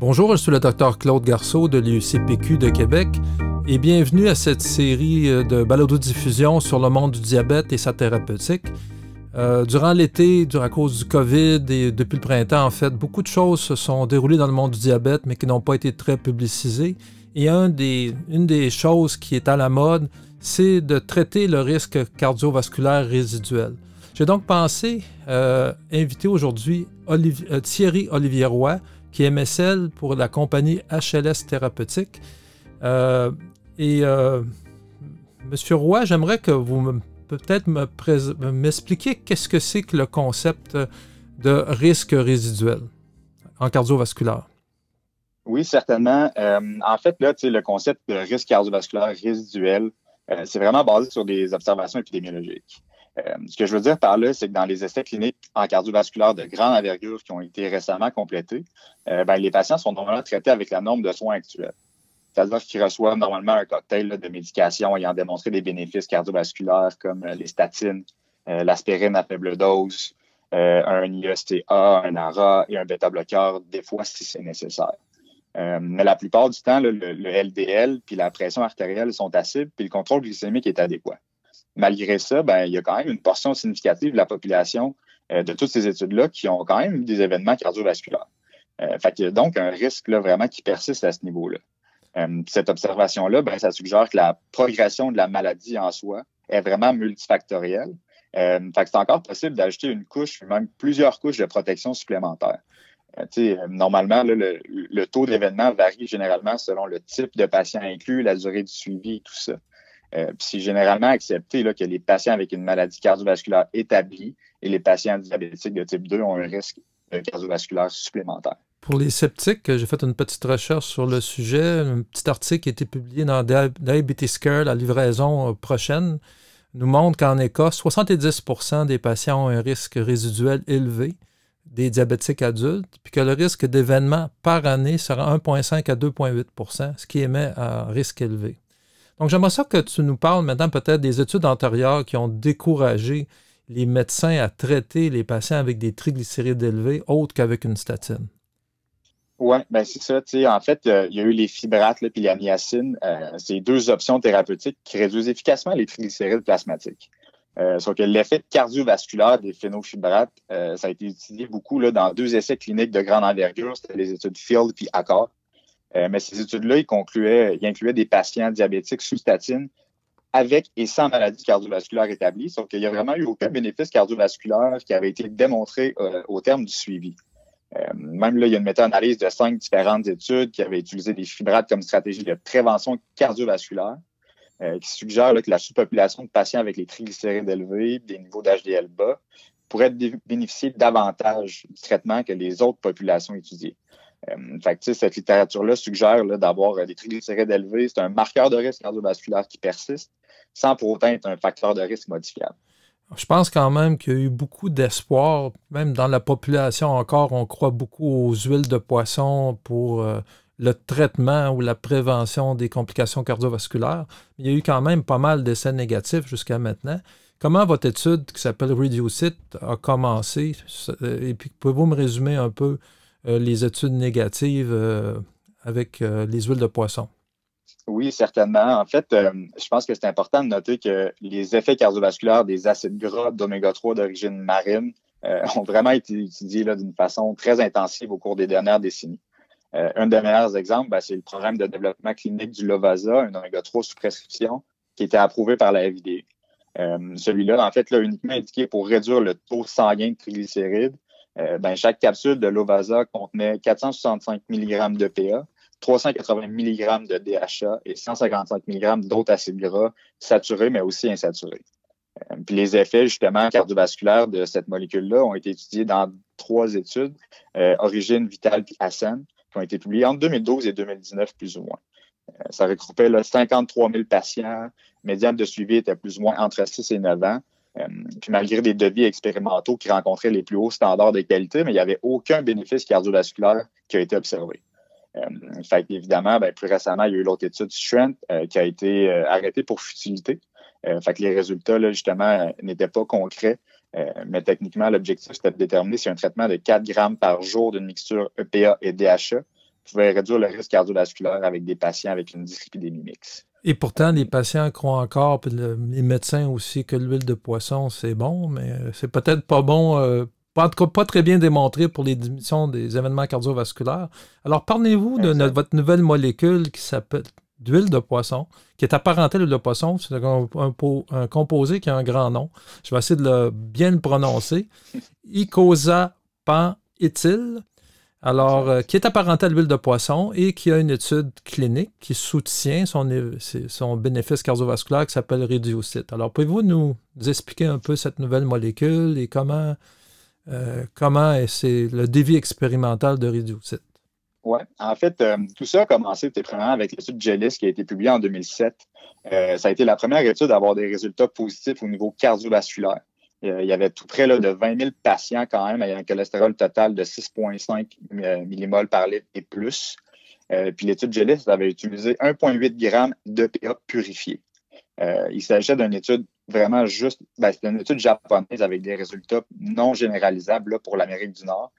Bonjour, je suis le docteur Claude Garceau de l'UCPQ de Québec et bienvenue à cette série euh, de balado-diffusion sur le monde du diabète et sa thérapeutique. Euh, durant l'été, à cause du COVID et depuis le printemps, en fait, beaucoup de choses se sont déroulées dans le monde du diabète, mais qui n'ont pas été très publicisées. Et une des choses qui est à la mode, c'est de traiter le risque cardiovasculaire résiduel. J'ai donc pensé euh, inviter aujourd'hui Thierry Olivier Roy, qui est MSL pour la compagnie HLS Thérapeutique. Euh, et euh, Monsieur Roy, j'aimerais que vous peut-être m'expliquiez qu'est-ce que c'est que le concept de risque résiduel en cardiovasculaire. Oui, certainement. Euh, en fait, là, le concept de risque cardiovasculaire résiduel, c'est vraiment basé sur des observations épidémiologiques. Euh, ce que je veux dire par là, c'est que dans les essais cliniques en cardiovasculaire de grande envergure qui ont été récemment complétés, euh, ben, les patients sont normalement traités avec la norme de soins actuelle. C'est-à-dire qu'ils reçoivent normalement un cocktail de médications ayant démontré des bénéfices cardiovasculaires comme euh, les statines, l'aspirine à faible dose, un ISTA, un ARA et un bêta-bloqueur, des fois si c'est nécessaire. mais la plupart du temps, le, LDL puis la pression artérielle sont à cible, puis le contrôle glycémique est adéquat malgré ça, ben, il y a quand même une portion significative de la population euh, de toutes ces études-là qui ont quand même des événements cardiovasculaires. Euh, fait qu'il y a donc un risque là, vraiment qui persiste à ce niveau-là. Euh, cette observation-là, ben, ça suggère que la progression de la maladie en soi est vraiment multifactorielle. Euh, fait que c'est encore possible d'ajouter une couche, même plusieurs couches de protection supplémentaires. Euh, normalement, le, le, taux d'événement varie généralement selon le type de patient inclus, la durée du suivi et tout ça. Euh, c'est généralement accepté que les patients avec une maladie cardiovasculaire établie et les patients diabétiques de type 2 ont un risque cardiovasculaire supplémentaire. Pour les sceptiques, j'ai fait une petite recherche sur le sujet. Un petit article qui a été publié dans Diabetes Care, la livraison euh, prochaine, nous montre qu'en Écosse, 70% des patients ont un risque résiduel élevé des diabétiques adultes, puis que le risque d'événement par année sera 1,5 à 2,8% ce qui émet un risque élevé. Donc, j'aimerais ça que tu nous parles maintenant peut-être des études antérieures qui ont découragé les médecins à traiter les patients avec des triglycérides élevés autres qu'avec une statine. Oui, ben c'est ça. En fait, euh, il y a eu les fibrates et la niacine. Euh, c'est deux options thérapeutiques qui réduisent efficacement les triglycérides plasmatiques. Euh, sauf que l'effet cardiovasculaire des phénofibrates, ça a été utilisé beaucoup là, dans deux essais cliniques de grande envergure. C'était les études Field puis Accord. Euh, mais ces études-là, ils concluaient, incluaient des patients diabétiques sous statine avec et sans maladie cardiovasculaire établie. Sauf qu'il n'y a vraiment eu aucun bénéfice cardiovasculaire qui avait été démontré euh, au terme du suivi. Euh, même là, il y a une méta-analyse de cinq différentes études qui avaient utilisé des fibrates comme stratégie de prévention cardiovasculaire, qui suggère que la sous-population de patients avec les triglycérides élevés, des niveaux d'HDL bas, pourrait bénéficier davantage du traitement que les autres populations étudiées. Euh, fait cette littérature-là suggère d'avoir euh, des triglycérides élevés. C'est un marqueur de risque cardiovasculaire qui persiste sans pour autant être un facteur de risque modifiable. Je pense quand même qu'il y a eu beaucoup d'espoir, même dans la population encore, on croit beaucoup aux huiles de poisson pour euh, le traitement ou la prévention des complications cardiovasculaires. Il y a eu quand même pas mal d'essais négatifs jusqu'à maintenant. Comment votre étude qui s'appelle Reduce It a commencé? Et puis, pouvez-vous me résumer un peu euh, les études négatives euh, avec euh, les huiles de poisson? Oui, certainement. En fait, je pense que c'est important de noter que les effets cardiovasculaires des acides gras d'oméga 3 d'origine marine ont vraiment été étudiés d'une façon très intensive au cours des dernières décennies. un des meilleurs exemples, ben, c'est le programme de développement clinique du Lovasa, un oméga 3 sous prescription, qui a été approuvé par la FDA. Celui-là, en fait, là, uniquement indiqué pour réduire le taux sanguin de triglycérides euh, ben, chaque capsule de Lovasa contenait 465 mg de PA, 380 mg de DHA et 155 mg d'autres acides gras saturés, mais aussi insaturés. Euh, puis les effets justement cardiovasculaires de cette molécule-là ont été étudiés dans trois études, euh, Origine, Vital et ASCEN, qui ont été publiées entre 2012 et 2019 plus ou moins. ça regroupait là, 53 000 patients, médiane de suivi était plus ou moins entre 6 et 9 ans, puis malgré des devis expérimentaux qui rencontraient les plus hauts standards de qualité, mais il n'y avait aucun bénéfice cardiovasculaire qui a été observé. Euh, évidemment, ben, plus récemment, il y a eu l'autre étude Strength euh, qui a été euh, arrêtée pour futilité. fait que les résultats, là, justement, n'étaient pas concrets. mais techniquement, l'objectif, c'était de déterminer si un traitement de 4 grammes par jour d'une mixture EPA et DHA pouvait réduire le risque cardiovasculaire avec des patients avec une dyslipidémie mixte. Et pourtant, les patients croient encore, puis les médecins aussi, que l'huile de poisson, c'est bon, mais c'est peut-être pas bon, euh, en tout cas pas très bien démontré pour les diminutions des événements cardiovasculaires. Alors, parlez-vous de votre nouvelle molécule qui s'appelle d'huile de poisson, qui est apparentée à l'huile de poisson. C'est un, un, composé qui a un grand nom. Je vais essayer de le, bien le prononcer. Icosapent-éthyle alors, euh, qui est apparenté à l'huile de poisson et qui a une étude clinique qui soutient son, bénéfice cardiovasculaire qui s'appelle Reducit. Alors, pouvez-vous nous expliquer un peu cette nouvelle molécule et comment, euh, comment c'est le dévi expérimental de Reducit? Oui, en fait, euh, tout ça a commencé premièrement avec l'étude GELIS qui a été publiée en 2007. ça a été la première étude à avoir des résultats positifs au niveau cardiovasculaire. Euh, il y avait tout près de 20 000 patients quand même ayant un cholestérol total de 6,5 euh, millimoles par litre et plus. Euh, puis l'étude GELIS avait utilisé 1,8 g d'EPA purifié. il s'agissait d'une étude vraiment juste, ben, c'était une étude japonaise avec des résultats non généralisables pour l'Amérique du Nord.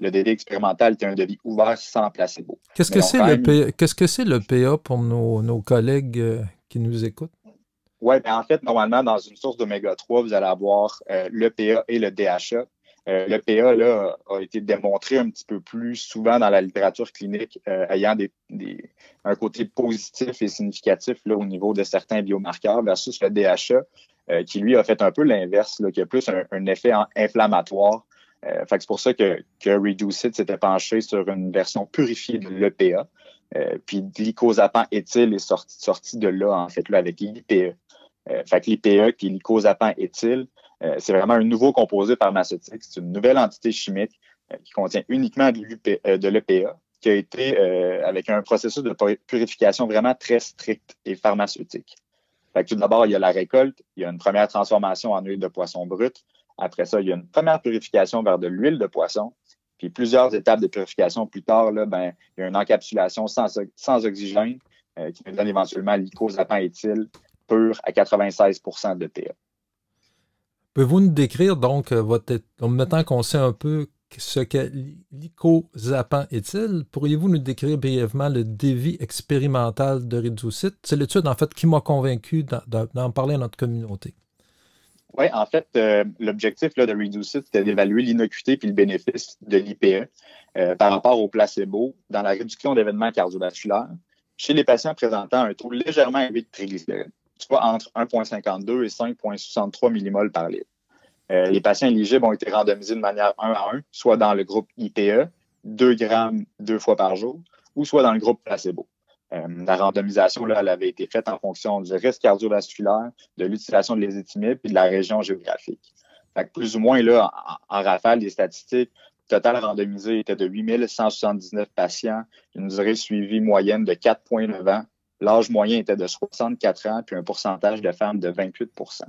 le DD expérimental était un devis ouvert sans placebo. Qu'est-ce que c'est le, que c'est l'EPA pour nos, nos collègues qui nous écoutent? Oui, ben en fait, normalement, dans une source d'oméga 3, vous allez avoir euh, l'EPA et le DHA. Euh, L'EPA là, a été démontré un petit peu plus souvent dans la littérature clinique, euh, ayant un côté positif et significatif là, au niveau de certains biomarqueurs versus le DHA, euh, qui lui a fait un peu l'inverse, qui a plus un, effet inflammatoire. fait c'est pour ça que, que Reducit s'était penché sur une version purifiée de l'EPA. Puis l'icosapent éthyle est sorti, de là, en fait, là, avec l'IPE. Euh, fait que l'IPE, qui est éthyle, euh, c'est vraiment un nouveau composé pharmaceutique. C'est une nouvelle entité chimique euh, qui contient uniquement de l'EPA, qui a été avec un processus de purification vraiment très strict et pharmaceutique. Fait tout d'abord, il y a la récolte, il y a une première transformation en huile de poisson brute. Après ça, il y a une première purification vers de l'huile de poisson. Puis plusieurs étapes de purification plus tard, là, ben, il y a une encapsulation sans, oxygène qui nous donne éventuellement l'icosapent éthyle à 96% de PA. Pouvez-vous nous décrire donc euh, votre maintenant qu'on sait un peu ce que l'icosapent est-il, pourriez-vous nous décrire brièvement le dévi expérimental de Reducit? C'est l'étude en fait qui m'a convaincu d'en parler à notre communauté. Oui, en fait, euh, l'objectif de Reducit, c'était d'évaluer l'innocuité et le bénéfice de l'IPE euh, par rapport au placebo dans la réduction d'événements cardiovasculaires chez les patients présentant un taux légèrement élevé de triglycérides soit entre 1,52 et 5,63 millimoles par litre. Euh, les patients éligibles ont été randomisés de manière 1 à 1, soit dans le groupe IPE, 2 grammes deux fois par jour, ou soit dans le groupe placebo. Euh, la randomisation, là, avait été faite en fonction du risque cardiovasculaire, de l'utilisation de l'ésétimib et de la région géographique. plus ou moins, là, en, rafale, les statistiques, le total randomisé était de 8179 patients, une durée suivie moyenne de 4,9 ans, L'âge moyen était de 64 ans, puis un pourcentage de femmes de 28%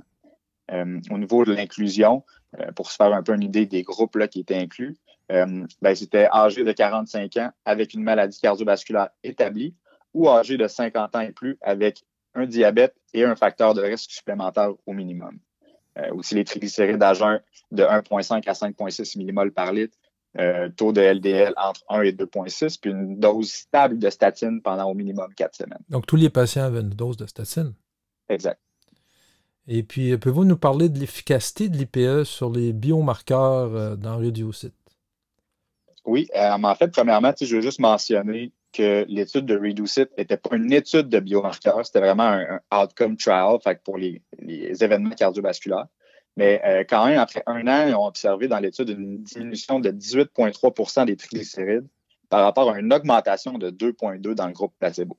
euh, Au niveau de l'inclusion, euh, pour se faire un peu une idée des groupes là, qui étaient inclus, ben, c'était âgé de 45 ans avec une maladie cardiovasculaire établie ou âgé de 50 ans et plus avec un diabète et un facteur de risque supplémentaire au minimum. aussi les triglycérides à de 1,5 à 5,6 millimoles par litre, euh, taux de LDL entre 1 et 2,6, puis une dose stable de statine pendant au minimum 4 semaines. Donc, tous les patients avaient une dose de statine? Exact. Et puis, euh, pouvez-vous nous parler de l'efficacité de l'IPE sur les biomarqueurs euh, dans Reducit? Oui, en fait, premièrement, je veux juste mentionner que l'étude de Reducit n'était pas une étude de biomarqueurs, c'était vraiment un, outcome trial pour les événements cardiovasculaires. Mais euh, quand même, après un an, ils ont observé dans l'étude une diminution de 18,3% des triglycérides par rapport à une augmentation de 2,2 dans le groupe placebo.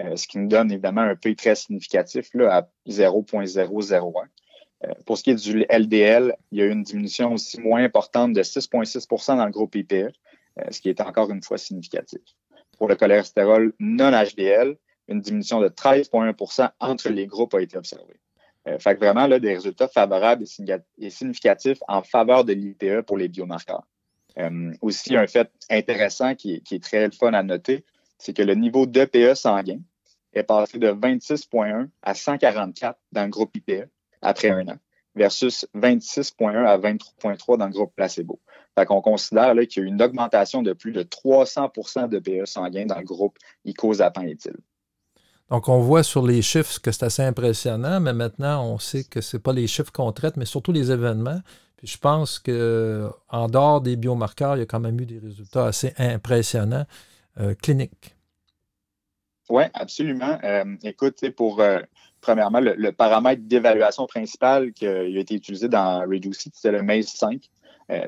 Euh, ce qui nous donne évidemment un P très significatif là, à 0,001. Euh, pour ce qui est du LDL, il y a eu une diminution aussi moins importante de 6,6% dans le groupe IPE, ce qui est encore une fois significatif. Pour le cholestérol non HDL, une diminution de 13,1% entre les groupes a été observée. Euh, fait que vraiment, là, des résultats favorables et significatifs en faveur de l'IPE pour les biomarqueurs. Euh, aussi, un fait intéressant qui, est très fun à noter, c'est que le niveau d'EPE sanguin est passé de 26,1 à 144 dans le groupe IPE après un an. versus 26,1 à 23,3 dans le groupe placebo. Fait qu'on considère qu'il y a une augmentation de plus de 300% de PE sanguin dans le groupe icosapent éthyle. Donc, on voit sur les chiffres que c'est assez impressionnant, mais maintenant, on sait que ce n'est pas les chiffres qu'on traite, mais surtout les événements. Puis je pense qu'en dehors des biomarqueurs, il y a quand même eu des résultats assez impressionnants euh, cliniques. Oui, absolument. Euh, écoute, pour euh, premièrement, le, paramètre d'évaluation principal qui a été utilisé dans Reducit, c'est le MACE 5.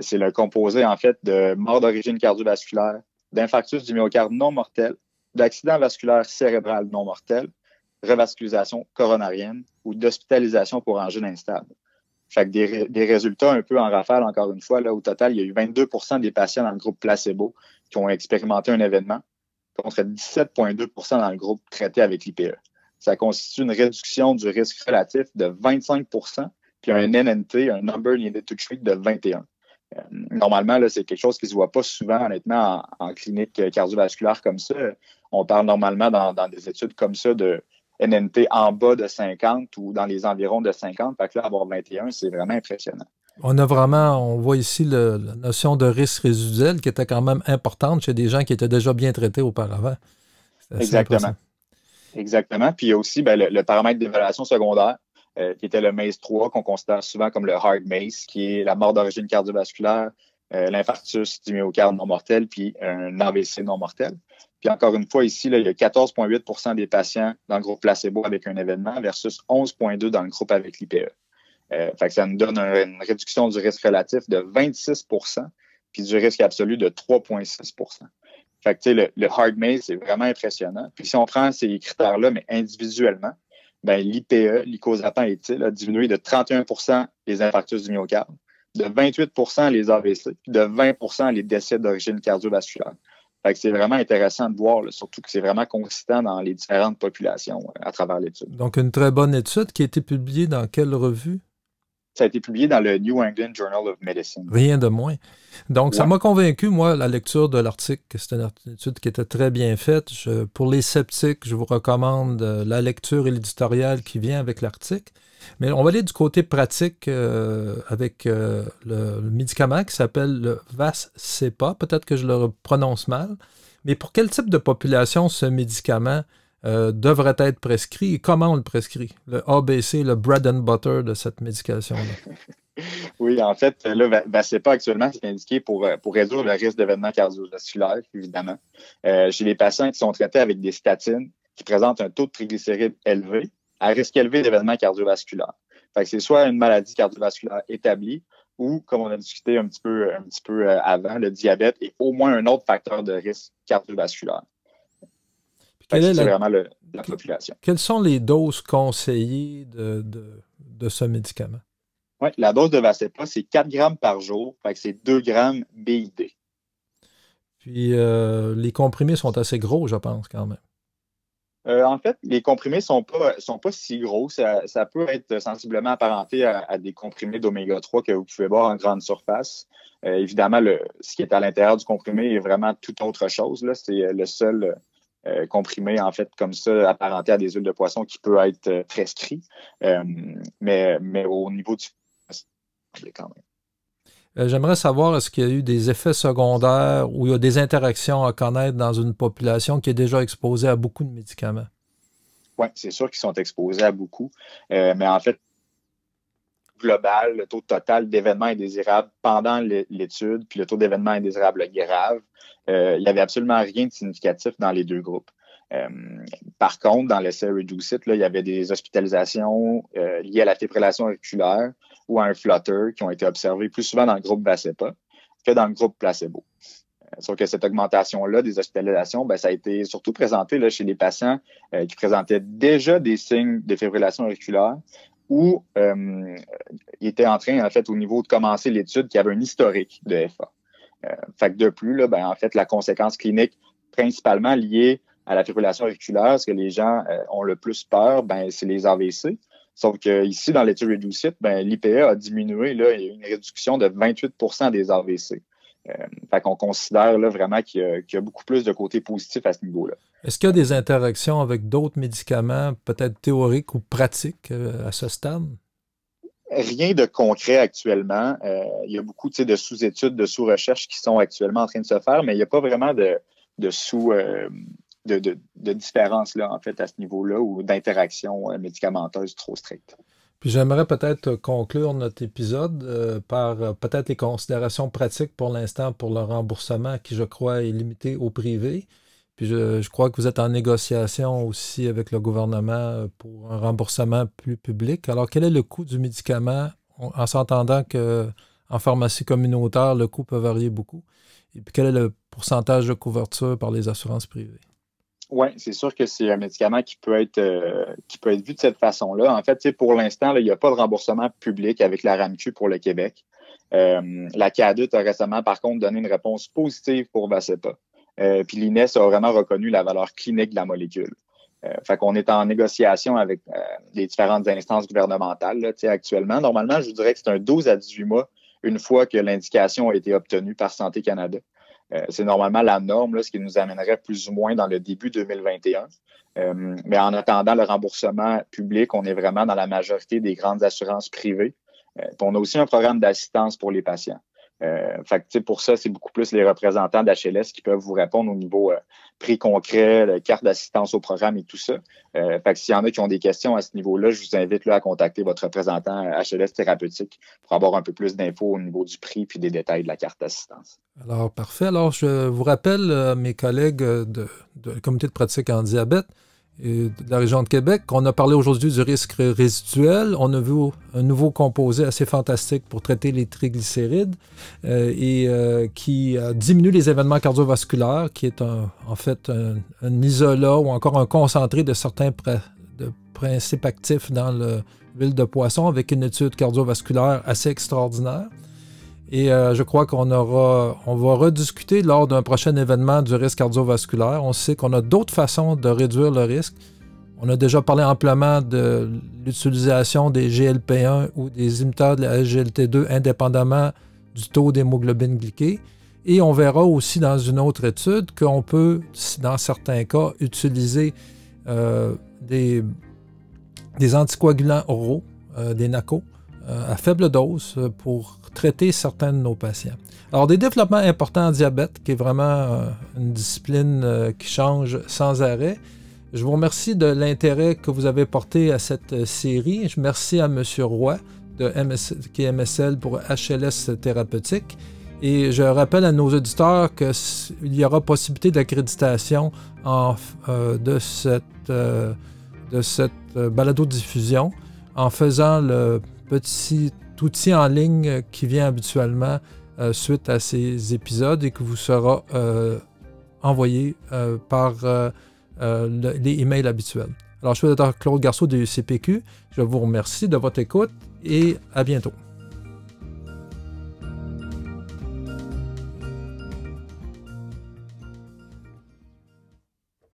C'est le composé, en fait, de mort d'origine cardiovasculaire, d'infarctus du myocarde non mortel, d'accident vasculaire cérébral non mortel, revascularisation coronarienne ou d'hospitalisation pour angine instable. Fait que des, résultats un peu en rafale, encore une fois, là, au total, il y a eu 22% des patients dans le groupe placebo qui ont expérimenté un événement, contre 17,2% dans le groupe traité avec l'IPE. Ça constitue une réduction du risque relatif de 25% puis un NNT, un Number Needed to Treat, de 21 euh, normalement, là, c'est quelque chose qui ne se voit pas souvent, honnêtement, en, clinique cardiovasculaire comme ça. On parle normalement dans, des études comme ça de NNT en bas de 50 ou dans les environs de 50. Fait que là, avoir 21, c'est vraiment impressionnant. On a vraiment, on voit ici la notion de risque résiduel qui était quand même importante chez des gens qui étaient déjà bien traités auparavant. Exactement. Exactement. Puis il y a aussi ben, le, paramètre d'évaluation secondaire. Euh, qui était le MACE 3, qu'on considère souvent comme le hard MACE, qui est la mort d'origine cardiovasculaire, euh, l'infarctus du myocarde non mortel, puis un AVC non mortel. Puis encore une fois, ici, là, il y a 14,8% des patients dans le groupe placebo avec un événement versus 11,2 dans le groupe avec l'IPE. Euh, fait que ça nous donne une réduction du risque relatif de 26 puis du risque absolu de 3,6 Fait que, le, le hard MACE, c'est vraiment impressionnant. Puis si on prend ces critères-là, mais individuellement, l'IPE, l'icosapent éthyle, a diminué de 31% les infarctus du myocarde, de 28% les AVC, de 20% les décès d'origine cardiovasculaire. c'est vraiment intéressant de voir, surtout que c'est vraiment consistant dans les différentes populations euh, à travers l'étude. Donc, une très bonne étude qui a été publiée dans quelle revue? Ça a été publié dans le New England Journal of Medicine. Rien de moins. Donc, ça m'a convaincu, moi, la lecture de l'article. C'était une étude qui était très bien faite. pour les sceptiques, je vous recommande euh, la lecture et l'éditorial qui vient avec l'article. Mais on va aller du côté pratique euh, avec euh, le, médicament qui s'appelle le Vascepa. Peut-être que je le prononce mal. Mais pour quel type de population ce médicament euh, devrait être prescrit et comment on le prescrit? Le ABC, le bread and butter de cette médication-là. oui, en fait, là, VASEPA actuellement, c'est indiqué pour, euh, pour réduire le risque d'événements cardiovasculaires, évidemment. Euh, chez les patients qui sont traités avec des statines qui présentent un taux de triglycérides élevé, à risque élevé d'événements cardiovasculaires. C'est soit une maladie cardiovasculaire établie ou, comme on a discuté un petit peu, un petit peu avant, le diabète est au moins un autre facteur de risque cardiovasculaire. C'est vraiment la population. Quelles sont les doses conseillées de, ce médicament? Oui, la dose de Vascepa, c'est 4 grammes par jour, fait que c'est 2 grammes BID. Puis euh, les comprimés sont assez gros, je pense, quand même. Euh, en fait, les comprimés ne sont pas, sont pas si gros. Ça, peut être sensiblement apparenté à, des comprimés d'oméga 3 que vous pouvez voir en grande surface. Euh, évidemment, le, ce qui est à l'intérieur du comprimé est vraiment tout autre chose. C'est le seul euh, comprimé, en fait, comme ça, apparenté à des huiles de poisson qui peut être euh, prescrit. Euh, mais, mais au niveau du quand même. J'aimerais savoir, est-ce qu'il y a eu des effets secondaires ou il y a des interactions à connaître dans une population qui est déjà exposée à beaucoup de médicaments? Oui, c'est sûr qu'ils sont exposés à beaucoup. mais en fait, global, le taux total d'événements indésirables pendant l'étude, puis le taux d'événements indésirables grave, euh, il n'y avait absolument rien de significatif dans les deux groupes. Euh, par contre, dans l'essai Reducit, il y avait des hospitalisations euh, liées à la fibrillation auriculaire ou à un flutter qui ont été observées plus souvent dans le groupe Vascepa que dans le groupe placebo. Sauf que cette augmentation-là des hospitalisations, ben, ça a été surtout présenté là, chez les patients qui présentaient déjà des signes de fibrillation auriculaire ou euh, étaient en train, en fait, au niveau de commencer l'étude, qui avait un historique de FA. Euh, fait que de plus, là, ben, en fait, la conséquence clinique principalement liée à la fibrillation auriculaire, ce que les gens euh, ont le plus peur, ben, c'est les AVC. Sauf que ici, dans l'étude Reducit, ben, l'IPE a diminué, là, il y a une réduction de 28% des AVC. Euh, fait qu'on considère là, vraiment qu'il y, a beaucoup plus de côté positif à ce niveau-là. Est-ce qu'il y a des interactions avec d'autres médicaments, peut-être théoriques ou pratiques à ce stade? rien de concret actuellement. il y a beaucoup de sous-études, de sous-recherches qui sont actuellement en train de se faire, mais il n'y a pas vraiment de, sous de, de, différence là, en fait, à ce niveau-là ou d'interaction médicamenteuse trop stricte. Puis j'aimerais peut-être conclure notre épisode euh, par euh, peut-être les considérations pratiques pour l'instant pour le remboursement qui, je crois, est limité au privé. Puis je, crois que vous êtes en négociation aussi avec le gouvernement euh, pour un remboursement plus public. Alors, quel est le coût du médicament? En s'entendant qu'en pharmacie communautaire, le coût peut varier beaucoup? Et puis quel est le pourcentage de couverture par les assurances privées? Oui, c'est sûr que c'est un médicament qui peut être euh, qui peut être vu de cette façon-là. En fait, pour l'instant, il n'y a pas de remboursement public avec la RAMQ pour le Québec. Euh, la CADUT a récemment, par contre, donné une réponse positive pour Vasepa. Euh, puis l'INES a vraiment reconnu la valeur clinique de la molécule. Fait qu'on est en négociation avec les différentes instances gouvernementales actuellement. Normalement, je vous dirais que c'est un 12 à 18 mois une fois que l'indication a été obtenue par Santé Canada. Euh, c'est normalement la norme, ce qui nous amènerait plus ou moins dans le début 2021. Euh, mais en attendant le remboursement public, on est vraiment dans la majorité des grandes assurances privées. Euh, on a aussi un programme d'assistance pour les patients. Euh, pour ça, c'est beaucoup plus les représentants d'HLS qui peuvent vous répondre au niveau euh, prix concret, carte d'assistance au programme et tout ça. Euh, fait que s'il y en a qui ont des questions à ce niveau-là, je vous invite là, à contacter votre représentant HLS thérapeutique pour avoir un peu plus d'infos au niveau du prix puis des détails de la carte d'assistance. Alors, parfait. Alors, je vous rappelle, mes collègues de comité de pratique en diabète, de la région de Québec. On a parlé aujourd'hui du risque résiduel. On a vu un nouveau composé assez fantastique pour traiter les triglycérides euh, et euh, qui diminue les événements cardiovasculaires, qui est en fait un, isolat ou encore un concentré de certains de principes actifs dans l'huile de poisson avec une étude cardiovasculaire assez extraordinaire. Et euh, je crois qu'on aura, on va rediscuter lors d'un prochain événement du risque cardiovasculaire. On sait qu'on a d'autres façons de réduire le risque. On a déjà parlé amplement de l'utilisation des GLP-1 ou des imiteurs de la SGLT2 indépendamment du taux d'hémoglobine glyquée. Et on verra aussi dans une autre étude qu'on peut, dans certains cas, utiliser euh, des, anticoagulants oraux, euh, des NACO, à faible dose pour traiter certains de nos patients. Alors, des développements importants en diabète, qui est vraiment euh, une discipline euh, qui change sans arrêt. Je vous remercie de l'intérêt que vous avez porté à cette euh, série. Je remercie à M. Roy, de qui est MSL pour HLS Thérapeutique. Et je rappelle à nos auditeurs qu'il y aura possibilité d'accréditation de cette, de cette balado-diffusion en faisant le petit outil en ligne qui vient habituellement euh, suite à ces épisodes et que vous sera euh, envoyé euh, par les emails habituels. Alors, je suis Dr. Claude Garceau de CPQ. Je vous remercie de votre écoute et à bientôt.